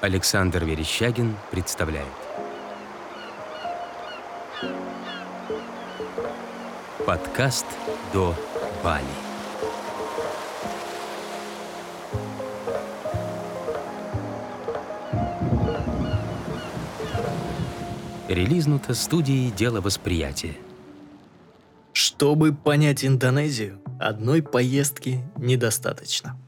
Александр Верещагин представляет. Подкаст до Бали. Релизнуто студией «Дело восприятия». Чтобы понять Индонезию, одной поездки недостаточно.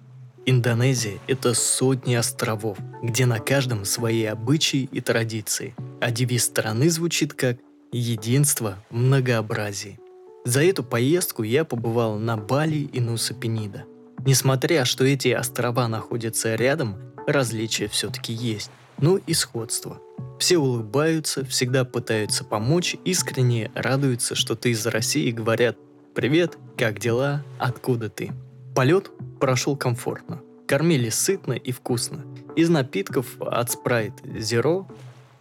Индонезия – это сотни островов, где на каждом свои обычаи и традиции, а девиз страны звучит как «Единство в многообразии». За эту поездку я побывал на Бали и Нуса Пенида. Несмотря, что эти острова находятся рядом, различия все-таки есть, но и сходство. Все улыбаются, всегда пытаются помочь, искренне радуются, что ты из России говорят «Привет, как дела? Откуда ты?» Полет прошел комфортно. Кормили сытно и вкусно. Из напитков от Sprite Zero,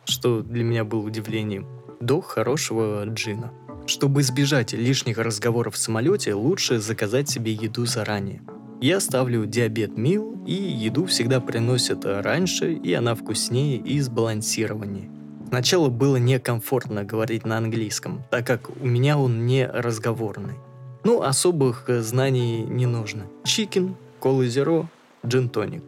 что для меня было удивлением, до хорошего джина. Чтобы избежать лишних разговоров в самолете, лучше заказать себе еду заранее. Я ставлю диабет мил, и еду всегда приносят раньше, и она вкуснее и сбалансированнее. Сначала было некомфортно говорить на английском, так как у меня он не разговорный. Ну, особых знаний не нужно. Чикен, колы зеро, джин-тоник.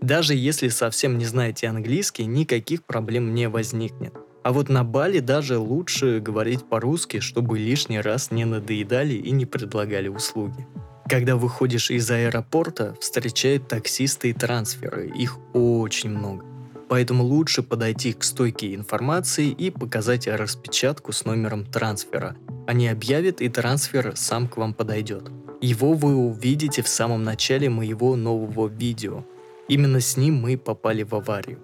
Даже если совсем не знаете английский, никаких проблем не возникнет. А вот на Бали даже лучше говорить по-русски, чтобы лишний раз не надоедали и не предлагали услуги. Когда выходишь из аэропорта, встречают таксисты и трансферы, их очень много. Поэтому лучше подойти к стойке информации и показать распечатку с номером трансфера. Они объявят, и трансфер сам к вам подойдет. Его вы увидите в самом начале моего нового видео. Именно с ним мы попали в аварию.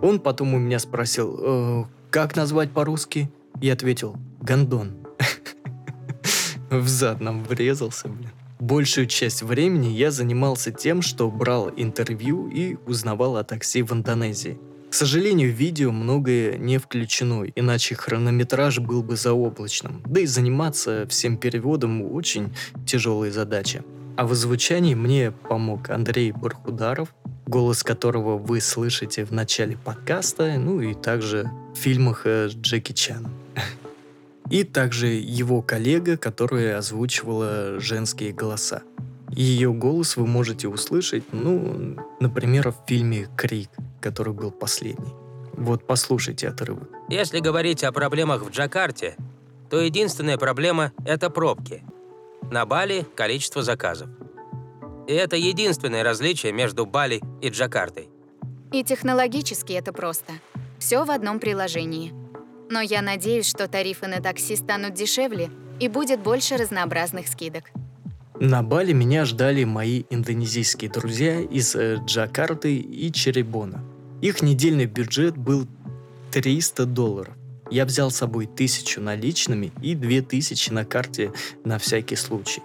Он потом у меня спросил, э, как назвать по-русски? Я ответил, гондон. В зад нам врезался, блин. Большую часть времени я занимался тем, что брал интервью и узнавал о такси в Индонезии. К сожалению, в видео многое не включено, иначе хронометраж был бы заоблачным. Да и заниматься всем переводом очень тяжелая задача. А в озвучании мне помог Андрей Бархударов, голос которого вы слышите в начале подкаста, ну и также в фильмах э, Джеки Чаном и также его коллега, которая озвучивала женские голоса. Ее голос вы можете услышать, ну, например, в фильме «Крик», который был последний. Вот послушайте отрывок. Если говорить о проблемах в Джакарте, то единственная проблема – это пробки. На Бали – количество заказов. И это единственное различие между Бали и Джакартой. И технологически это просто. Все в одном приложении – но я надеюсь, что тарифы на такси станут дешевле и будет больше разнообразных скидок. На Бали меня ждали мои индонезийские друзья из э, Джакарты и Черебона. Их недельный бюджет был 300 долларов. Я взял с собой тысячу наличными и две тысячи на карте на всякий случай.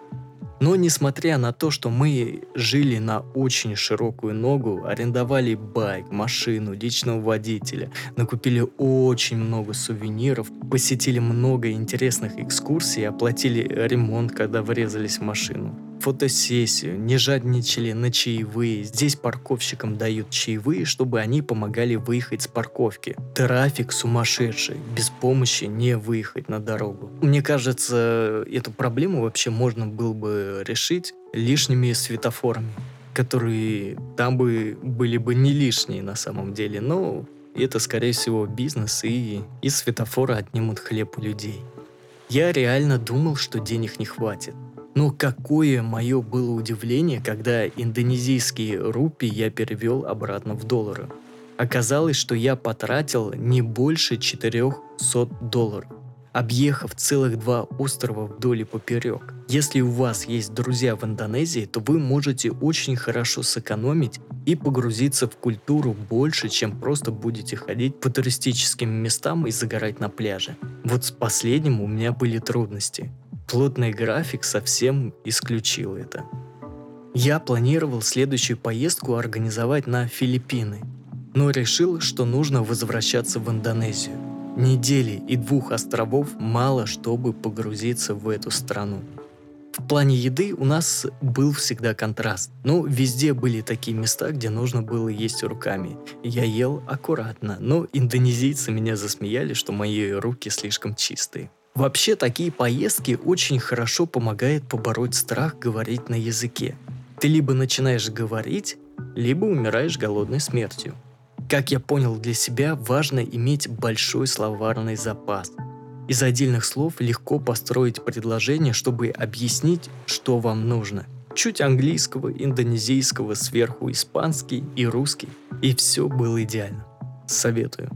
Но несмотря на то, что мы жили на очень широкую ногу, арендовали байк, машину, личного водителя, накупили очень много сувениров, посетили много интересных экскурсий, оплатили ремонт, когда врезались в машину, фотосессию, не жадничали на чаевые. Здесь парковщикам дают чаевые, чтобы они помогали выехать с парковки. Трафик сумасшедший, без помощи не выехать на дорогу. Мне кажется, эту проблему вообще можно было бы решить лишними светофорами, которые там бы были бы не лишние на самом деле, но это, скорее всего, бизнес, и из светофора отнимут хлеб у людей. Я реально думал, что денег не хватит. Но какое мое было удивление, когда индонезийские рупии я перевел обратно в доллары. Оказалось, что я потратил не больше 400 долларов, объехав целых два острова вдоль и поперек. Если у вас есть друзья в Индонезии, то вы можете очень хорошо сэкономить и погрузиться в культуру больше, чем просто будете ходить по туристическим местам и загорать на пляже. Вот с последним у меня были трудности плотный график совсем исключил это. Я планировал следующую поездку организовать на Филиппины, но решил, что нужно возвращаться в Индонезию. Недели и двух островов мало, чтобы погрузиться в эту страну. В плане еды у нас был всегда контраст. Но везде были такие места, где нужно было есть руками. Я ел аккуратно, но индонезийцы меня засмеяли, что мои руки слишком чистые. Вообще такие поездки очень хорошо помогают побороть страх говорить на языке. Ты либо начинаешь говорить, либо умираешь голодной смертью. Как я понял для себя, важно иметь большой словарный запас. Из отдельных слов легко построить предложение, чтобы объяснить, что вам нужно. Чуть английского, индонезийского, сверху испанский и русский. И все было идеально. Советую.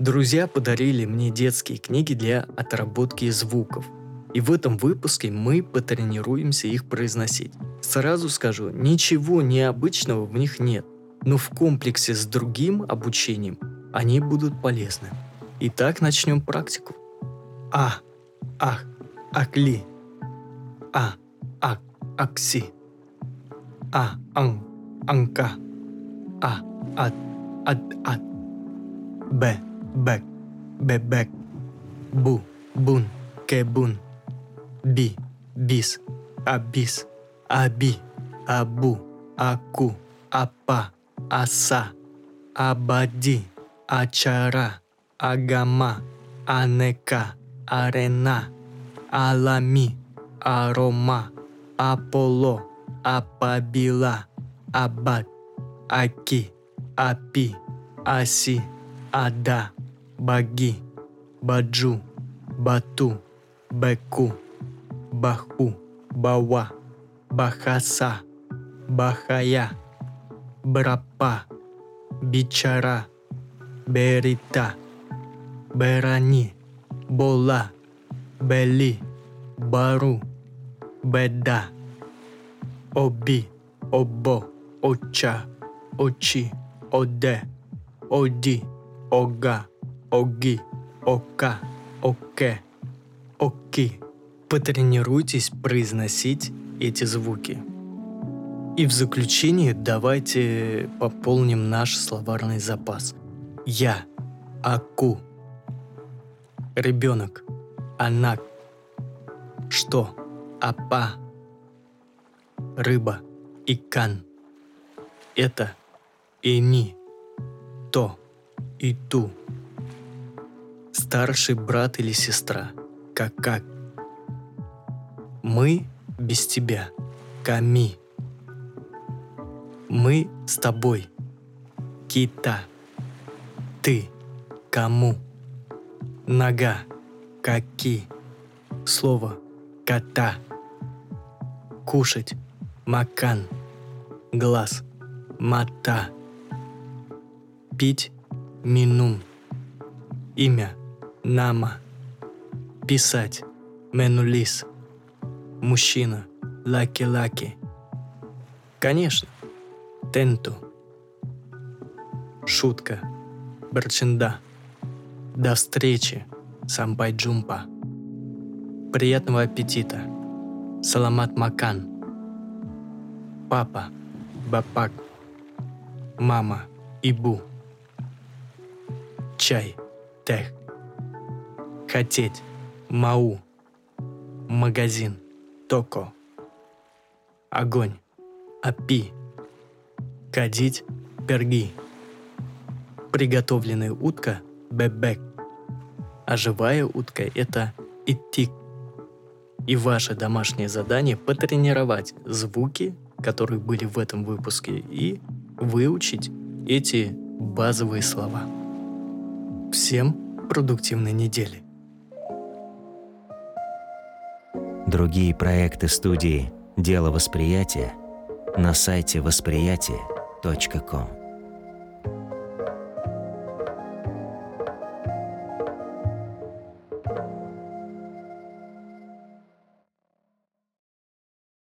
Друзья подарили мне детские книги для отработки звуков. И в этом выпуске мы потренируемся их произносить. Сразу скажу, ничего необычного в них нет, но в комплексе с другим обучением они будут полезны. Итак, начнем практику. А, ах, акли. А, ак, акси. А, ан, анка. А, ат, ат, ат. Б, bag, bebek, bu, bun, kebun, di, bis, abis, abi, abu, aku, apa, asa, abadi, acara, agama, aneka, arena, alami, aroma, apolo, apabila, abad, aki, api, asi, ada bagi, baju, batu, beku, bahu, bawah, bahasa, bahaya, berapa, bicara, berita, berani, bola, beli, baru, beda, obi, obo, ocha, oci, ode, odi, oga. Оги, ока, оке, оки. Потренируйтесь произносить эти звуки. И в заключение давайте пополним наш словарный запас. Я, аку, ребенок, анак, что, апа, рыба, икан. Это ини, то и ту. Старший брат или сестра, как как. Мы без тебя, ками. Мы с тобой, кита. Ты, кому. Нога, каки. Слово, кота. Кушать, makan. Глаз, mata. Пить, minum. Имя, nama. Писать, menulis. Мужчина, laki-laki. Конечно, tentu. Шутка, bercanda. До встречи, sampai jumpa. Приятного аппетита. Саламат макан. Папа, бапак. Мама, ибу. Чай, тех. Хотеть, мау. Магазин, токо. Огонь, апи. Кадить, перги. Приготовленная утка, бебек. А живая утка – это иттик. И ваше домашнее задание – потренировать звуки, которые были в этом выпуске, и выучить эти базовые слова. Всем продуктивной недели! Другие проекты студии «Дело восприятия» на сайте восприятие.ком.